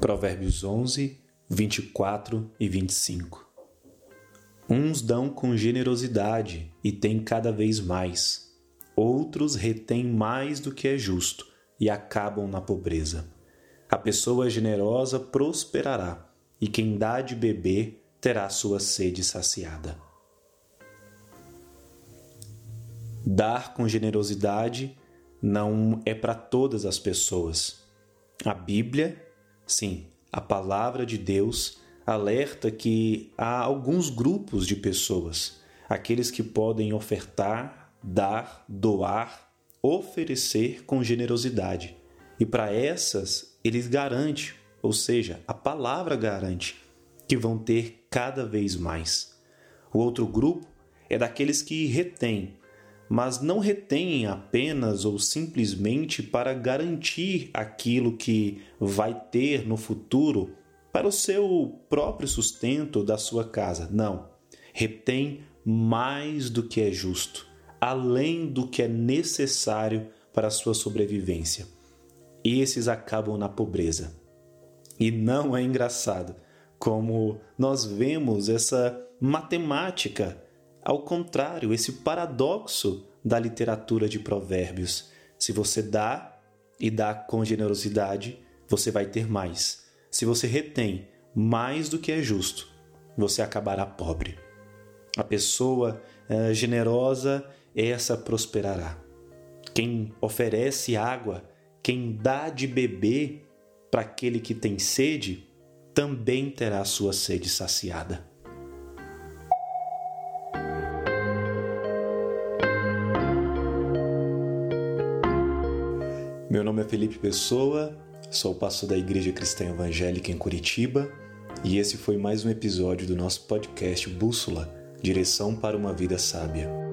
Provérbios 11, 24 e 25. Uns dão com generosidade e têm cada vez mais, outros retêm mais do que é justo e acabam na pobreza. A pessoa generosa prosperará, e quem dá de beber terá sua sede saciada. Dar com generosidade não é para todas as pessoas. A Bíblia, sim, a palavra de Deus alerta que há alguns grupos de pessoas, aqueles que podem ofertar, dar, doar, oferecer com generosidade. E para essas, eles garante, ou seja, a palavra garante que vão ter cada vez mais. O outro grupo é daqueles que retêm, mas não retêm apenas ou simplesmente para garantir aquilo que vai ter no futuro para o seu próprio sustento da sua casa. Não. Retém mais do que é justo, além do que é necessário para a sua sobrevivência. Esses acabam na pobreza. E não é engraçado como nós vemos essa matemática ao contrário, esse paradoxo da literatura de Provérbios. Se você dá e dá com generosidade, você vai ter mais. Se você retém mais do que é justo, você acabará pobre. A pessoa é, generosa, essa prosperará. Quem oferece água, quem dá de beber para aquele que tem sede, também terá sua sede saciada. Meu nome é Felipe Pessoa, sou pastor da Igreja Cristã Evangélica em Curitiba e esse foi mais um episódio do nosso podcast Bússola Direção para uma Vida Sábia.